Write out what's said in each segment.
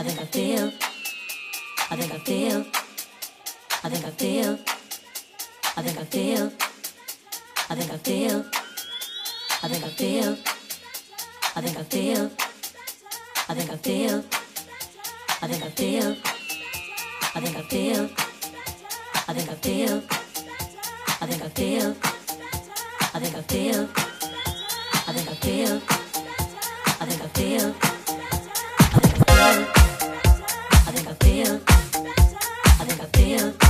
I think I feel. I think I feel. I think I feel. I think I feel. I think I feel. I think I feel. I think I feel. I think I feel. I think I feel. I think I feel. I think I feel. I think I feel. I think I feel. I think I feel. I think I feel. I think I feel feel, I think I feel.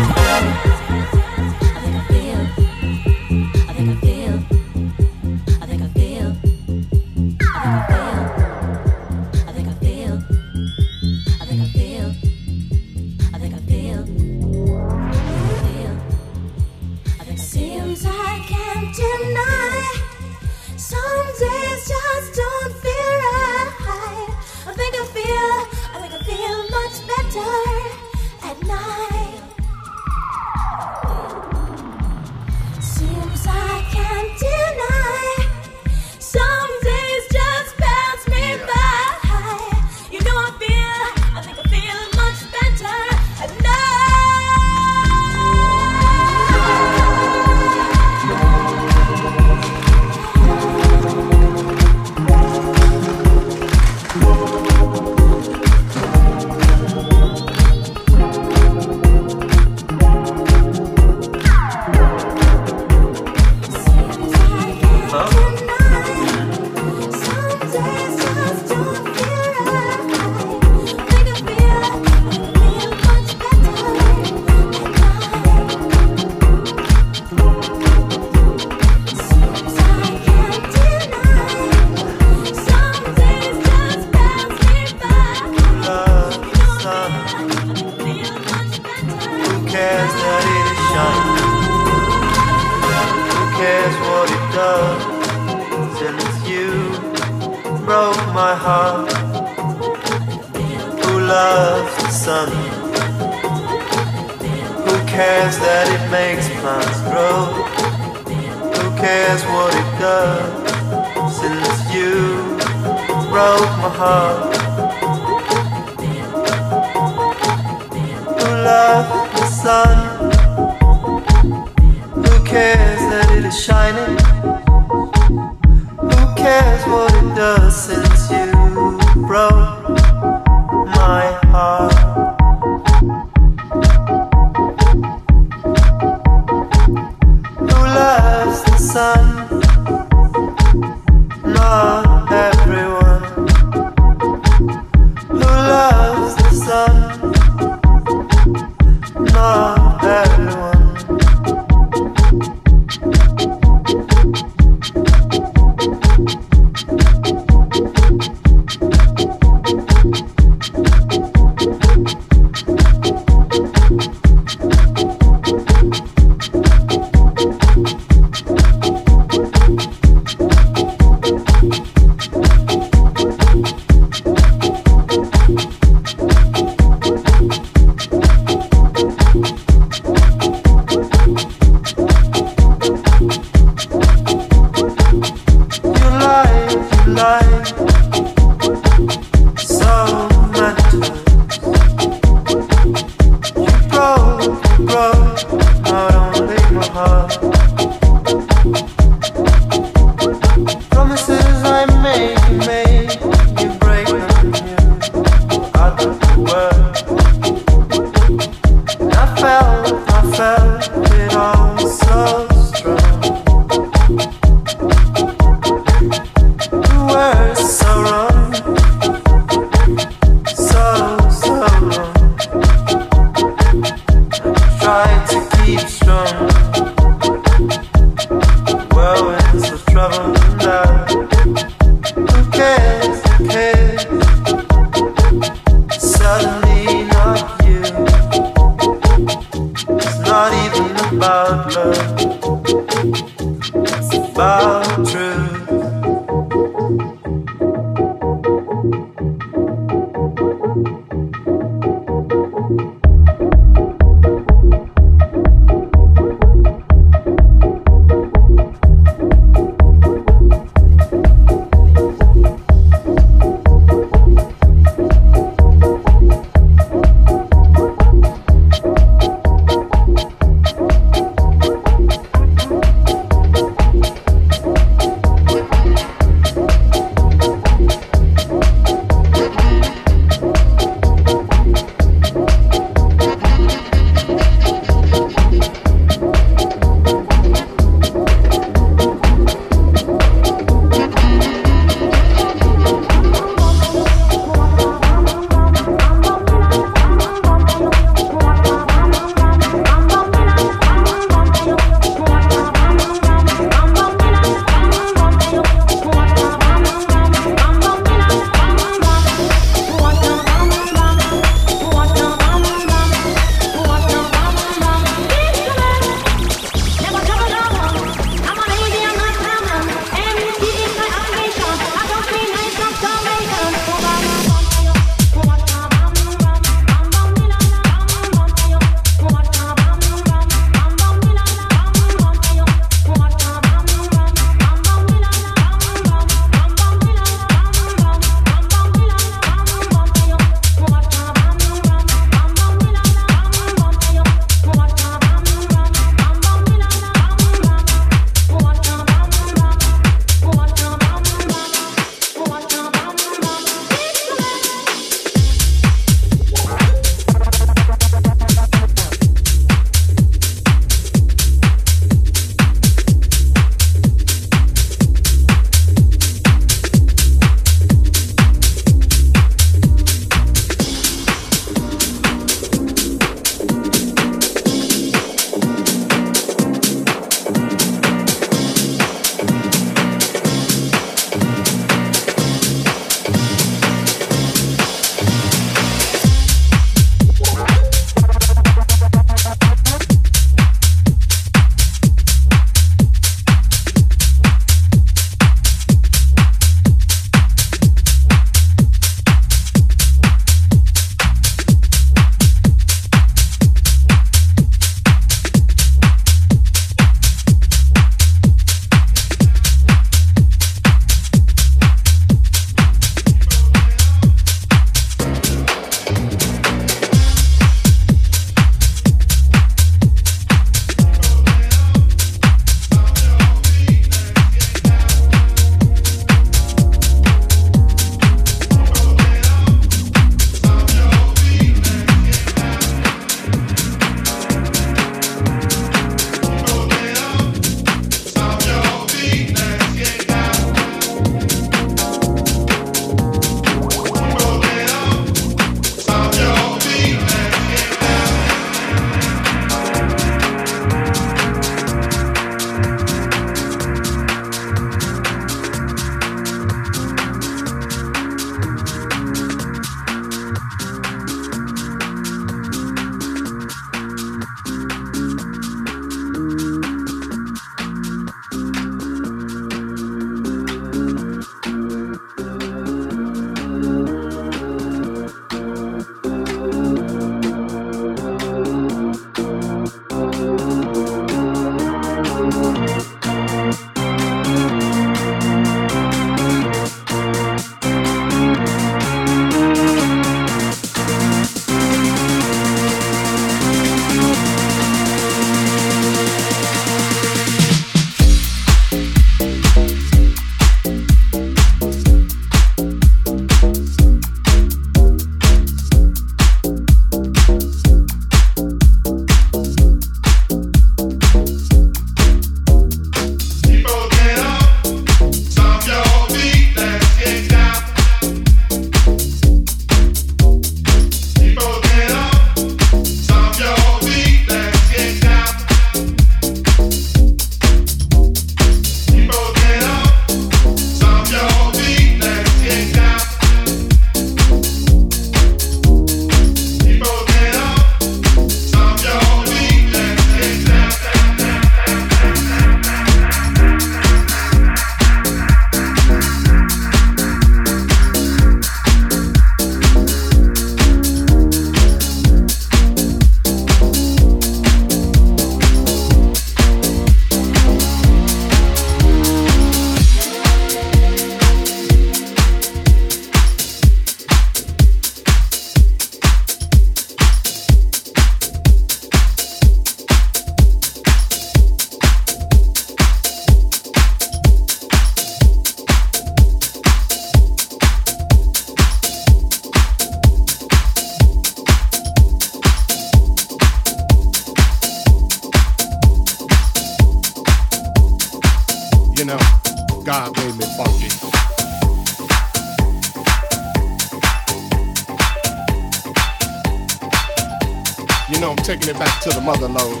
To the mother load,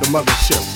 the mothership.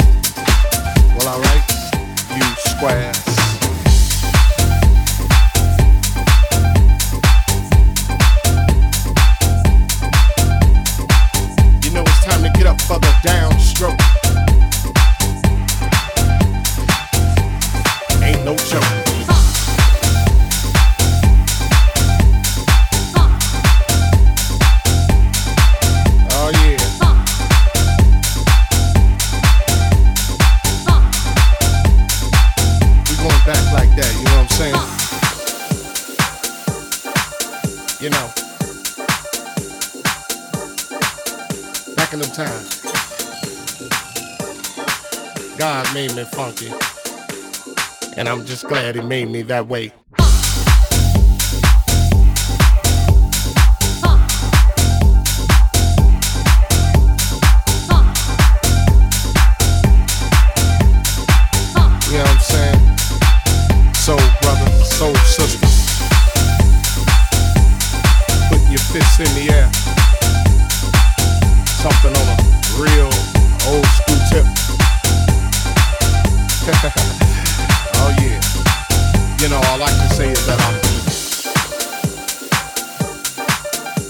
Glad he made me that way. You know what I'm saying? Putting your fists in the air. Something on a real old school tip. oh yeah. You know, all I can say is that I'm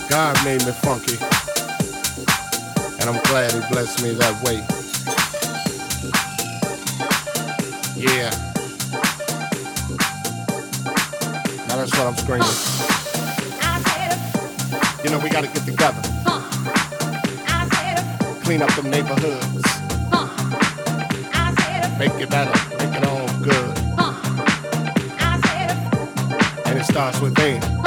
God made me funky. And I'm glad he blessed me that way. Yeah. Now that's what I'm screaming. You know, we gotta get together. Clean up them neighborhoods. Make it better. Make it all starts within. You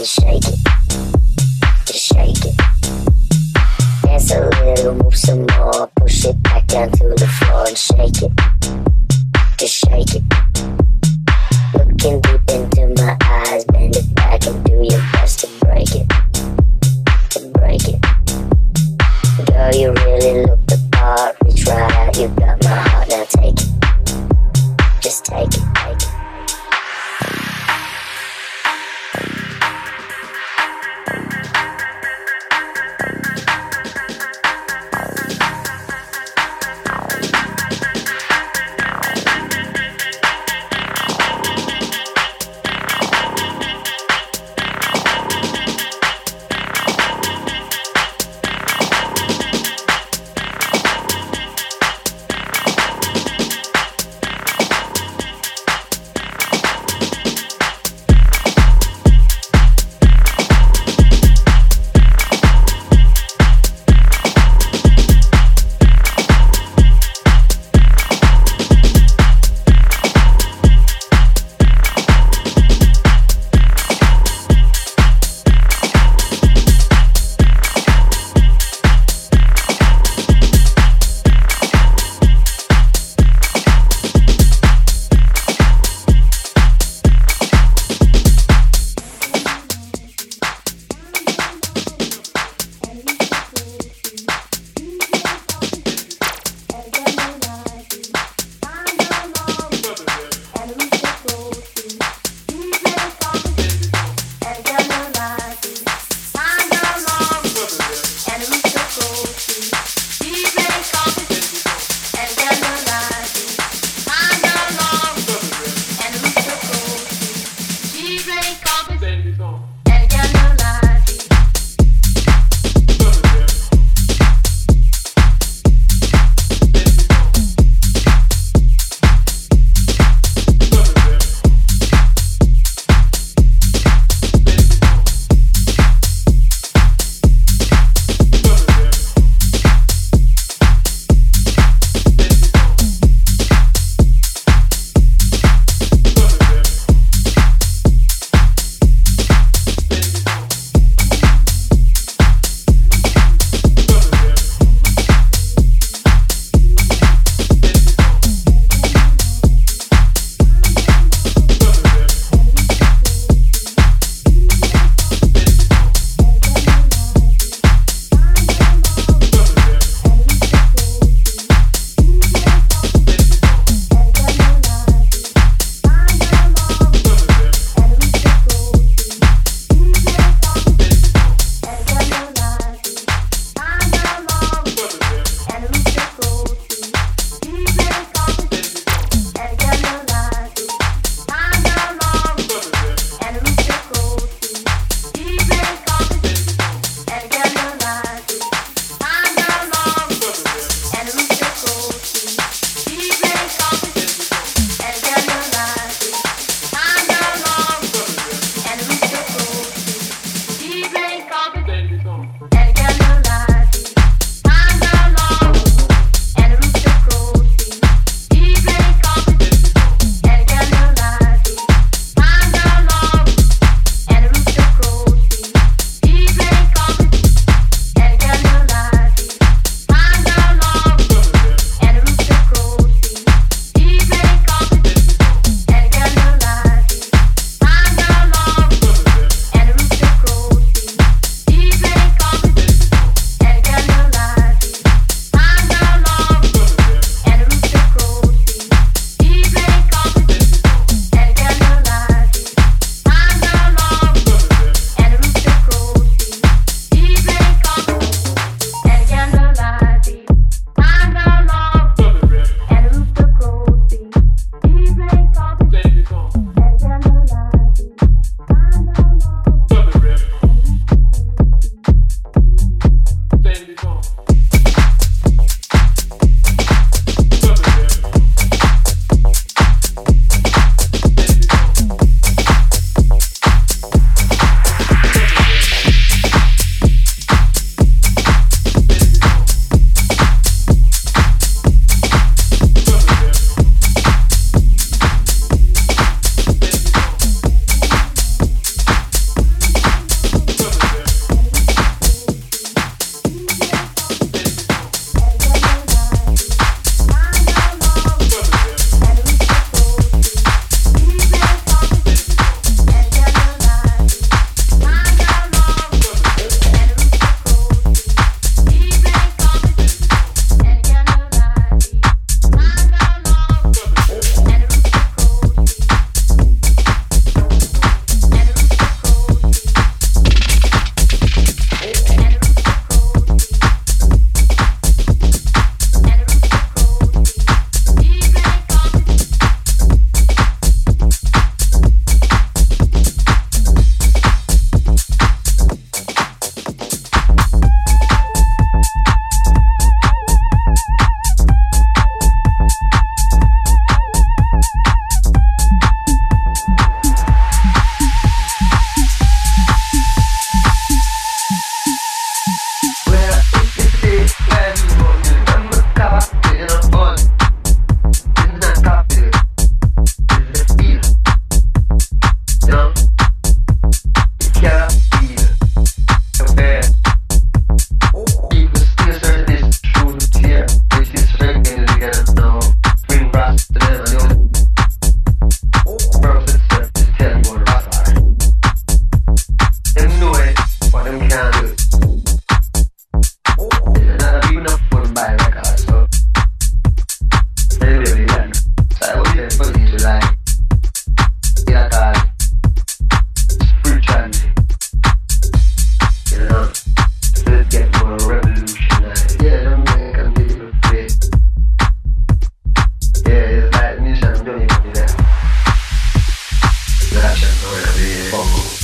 Just shake it. Just shake it. Dance a little, move some more. Push it back down to the floor and shake it. Just shake it. Gracias por el video.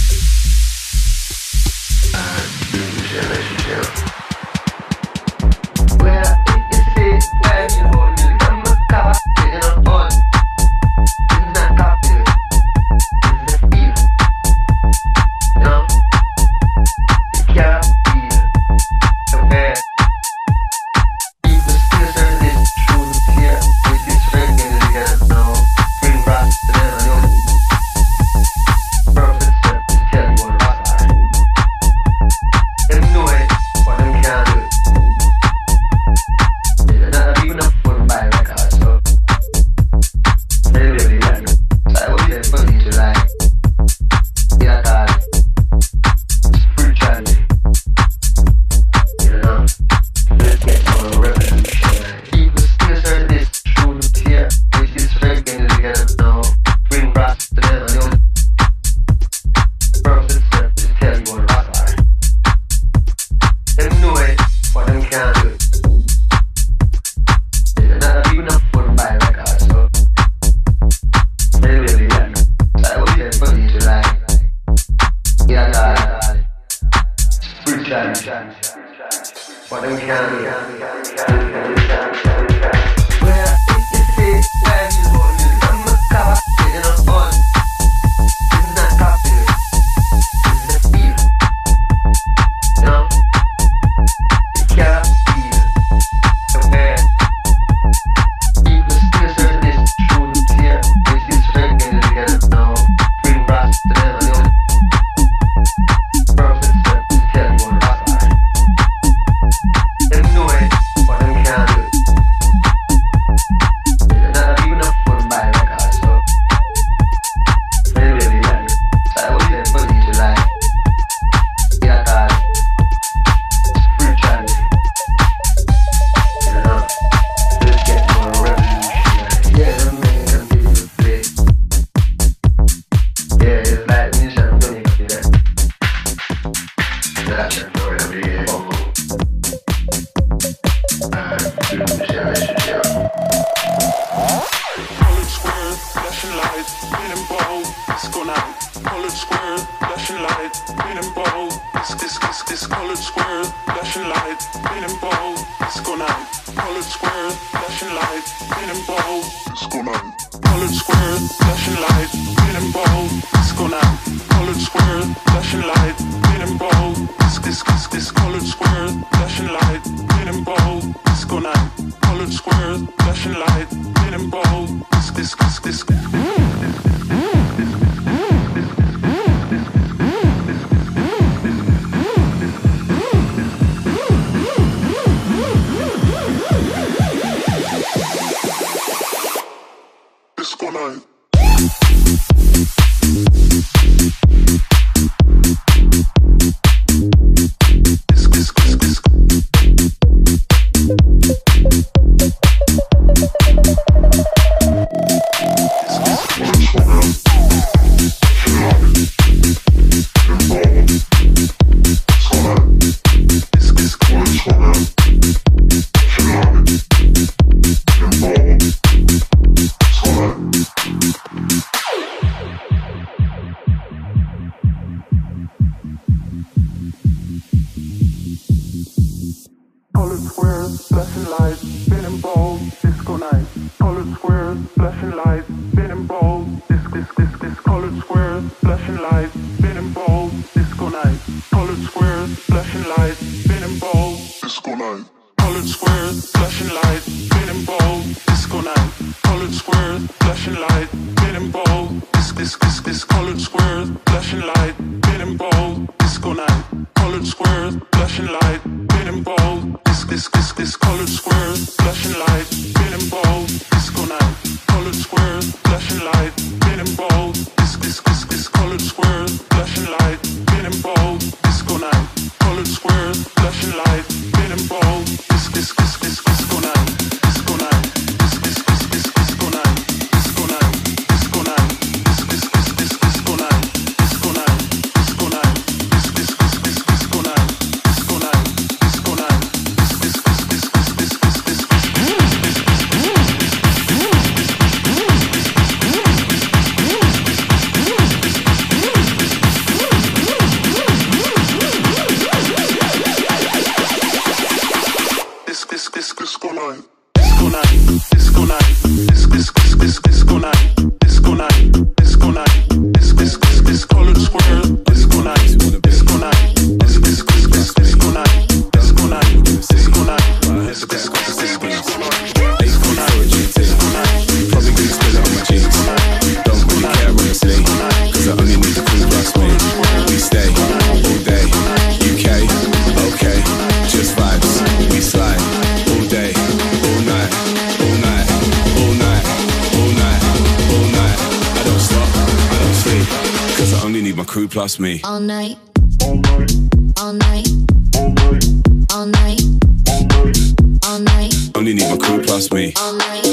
Plus me. All night. All night. All night. All night. All night. All night. Only need my crew plus me. All night.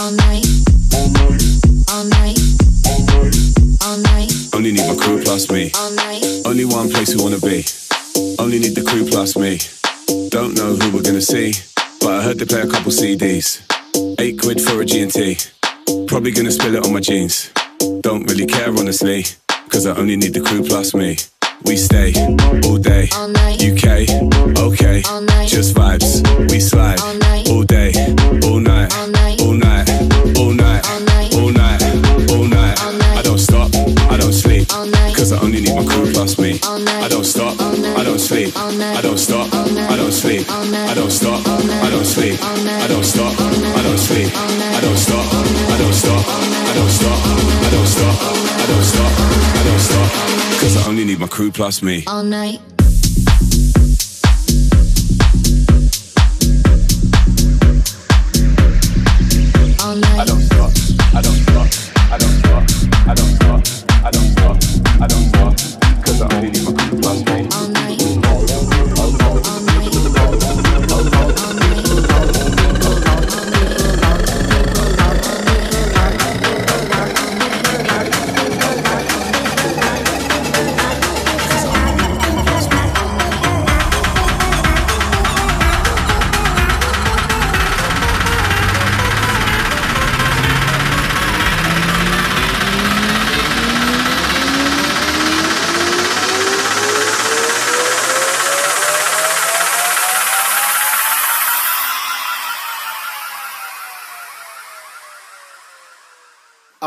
All night. All night. All night. Only need my crew plus me. All night. Only one place we wanna be. Only need the crew plus me. Don't know who we're gonna see, but I heard they play a couple CDs. Eight quid for a G&T. Probably gonna spill it on my jeans. Don't really care honestly. Cause I only need the crew plus me. we stay all day. UK, okay, just vibes, we slide all day, all night, all night, all night, all night, all night. I don't stop, I don't sleep, cause I only need my crew plus me. I don't stop, I don't sleep, I don't stop, I don't sleep, I don't stop, need my crew plus me. All night.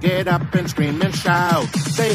Get up and scream and shout. Say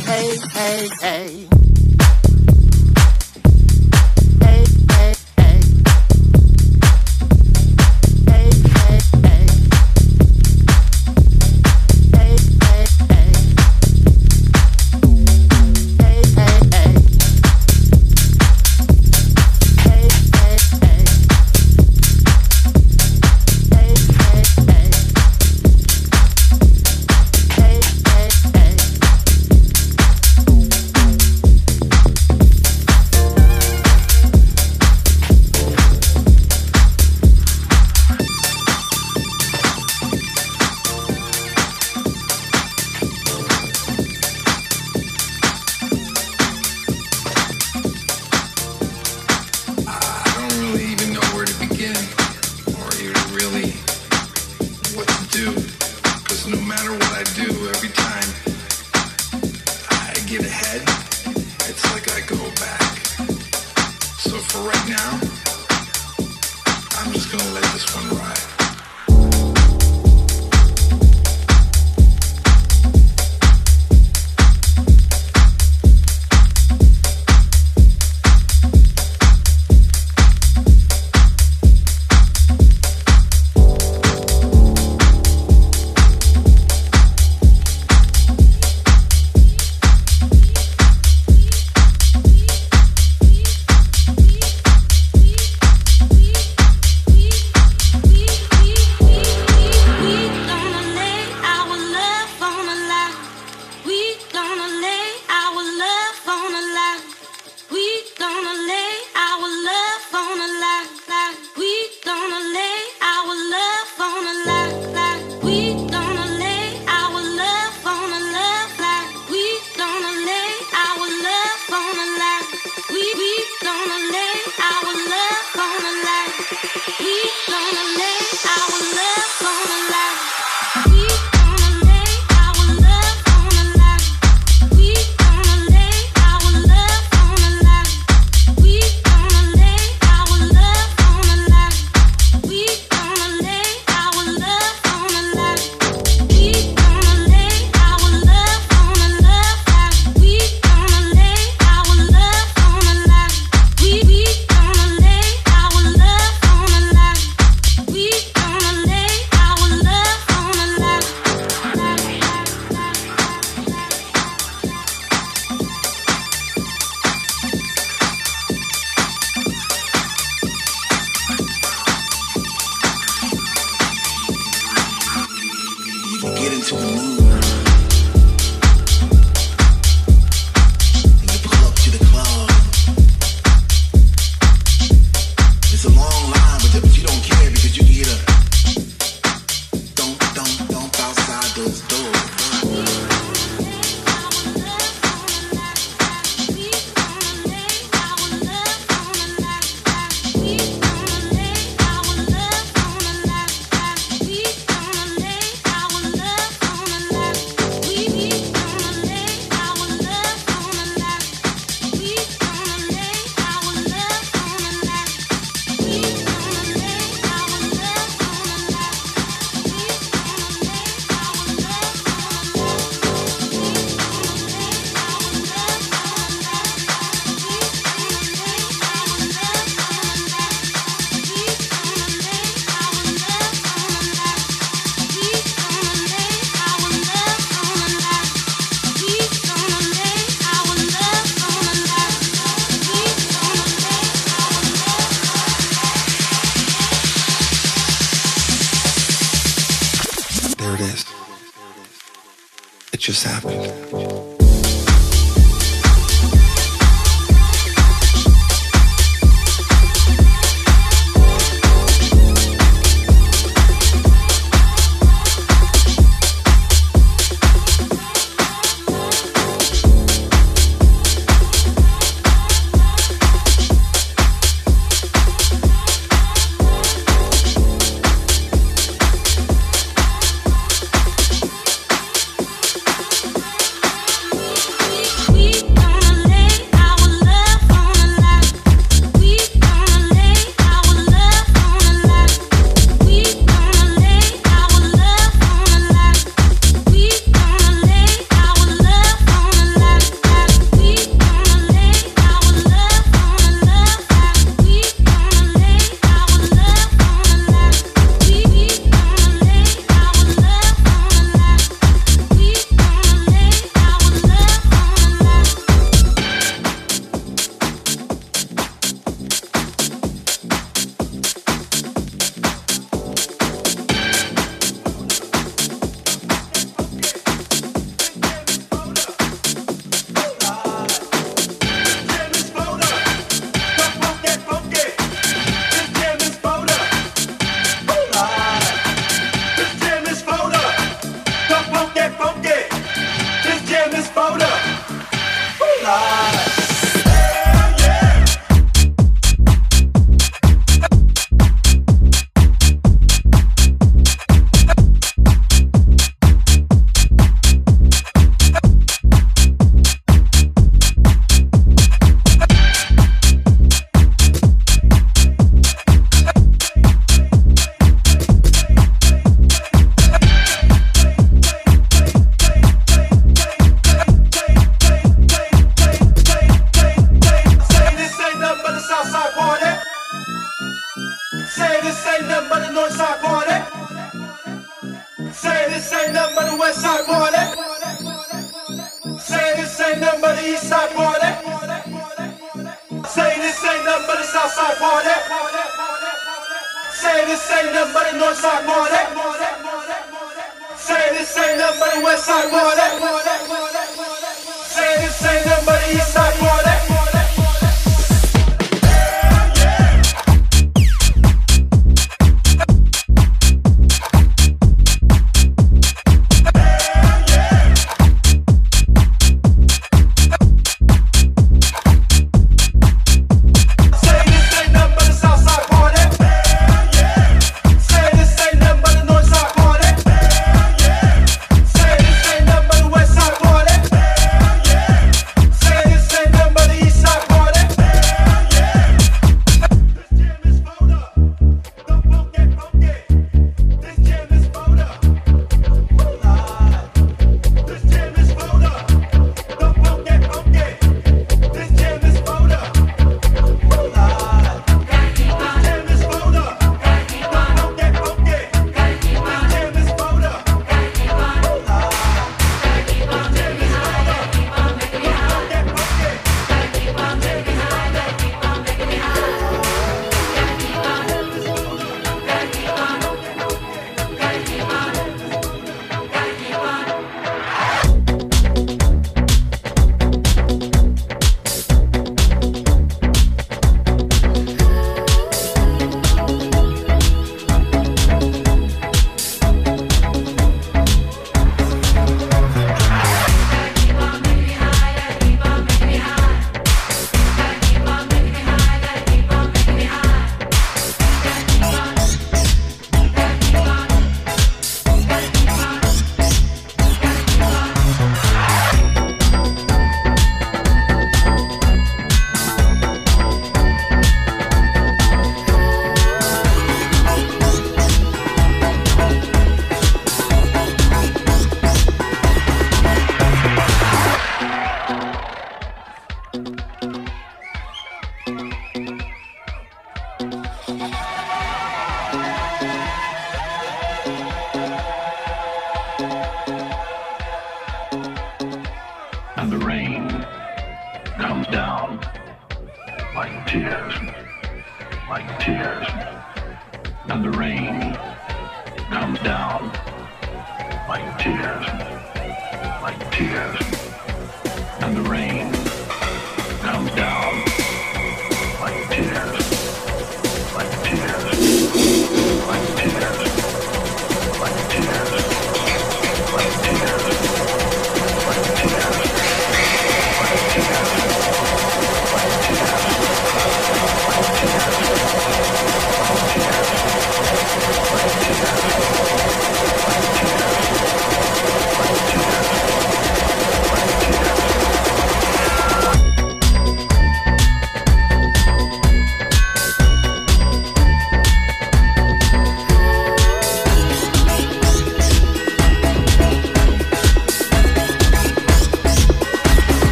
somebody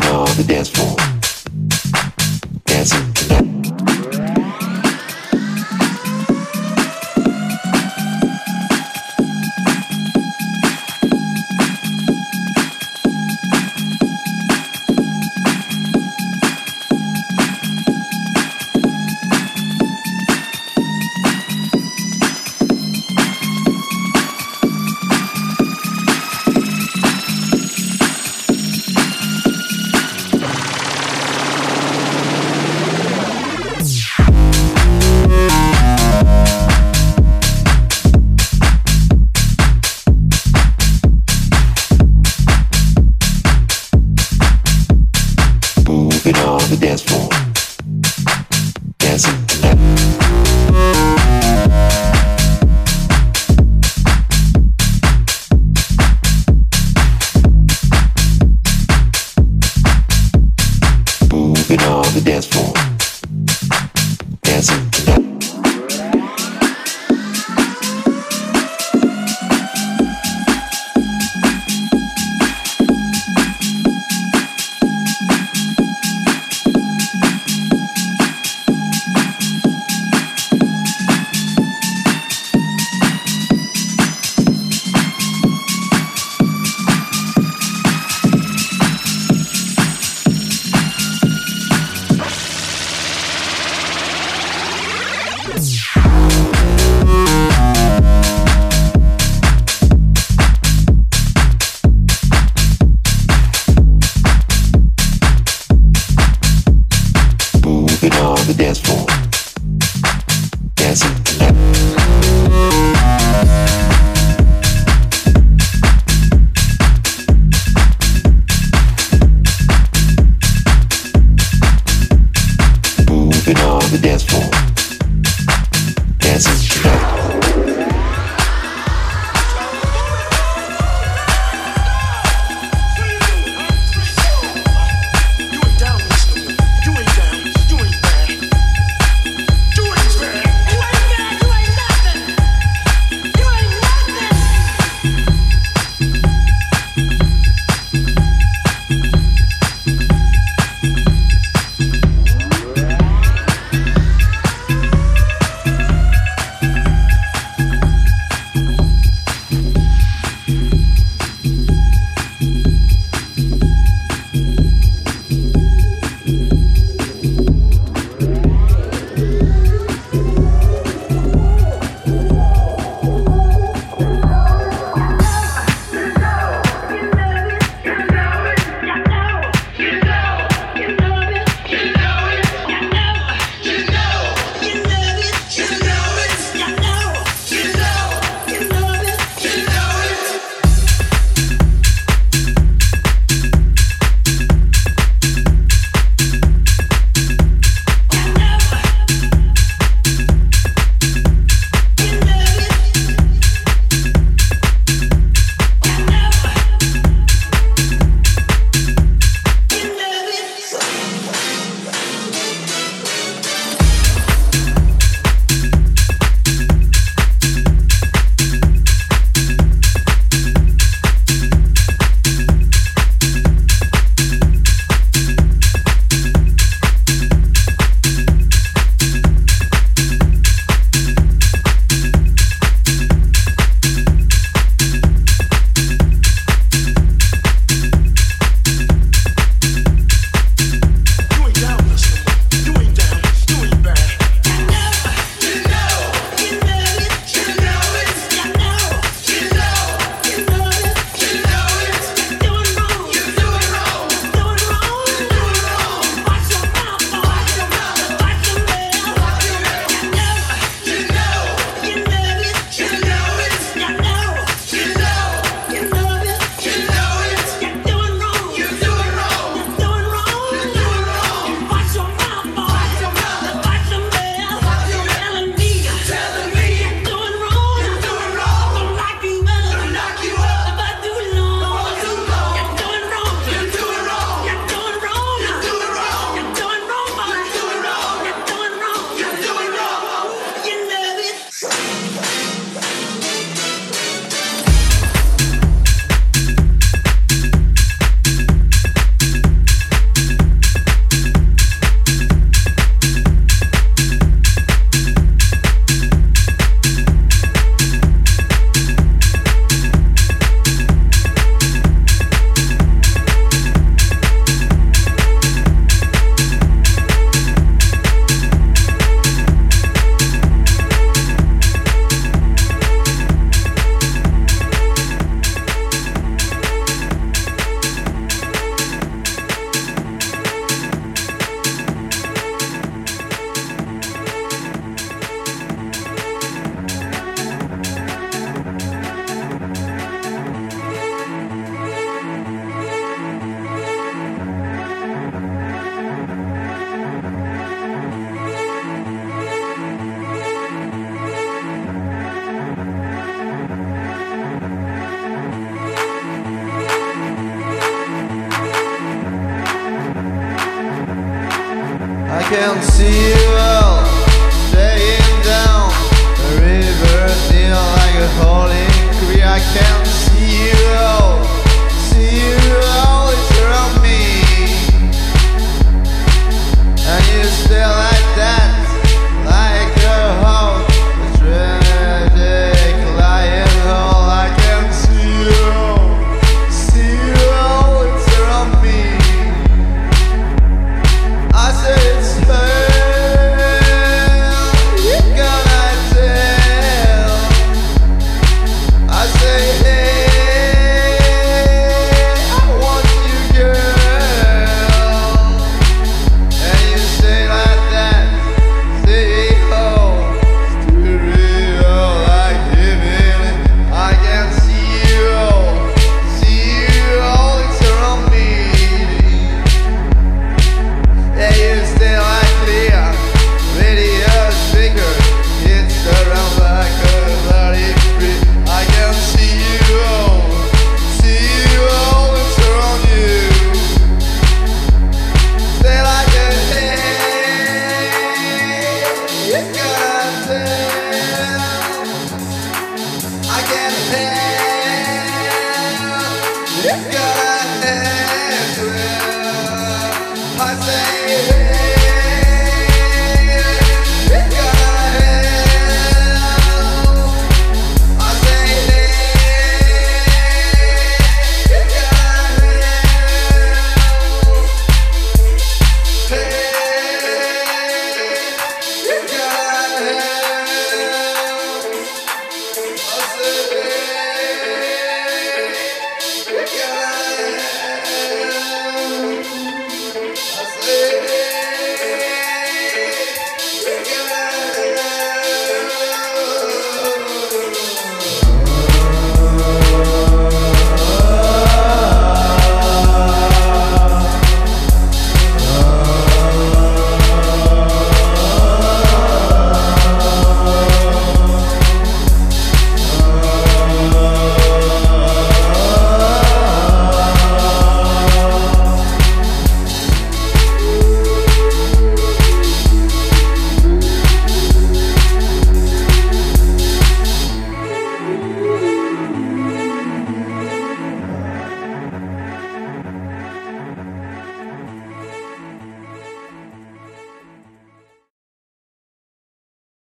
rocking on the dance floor.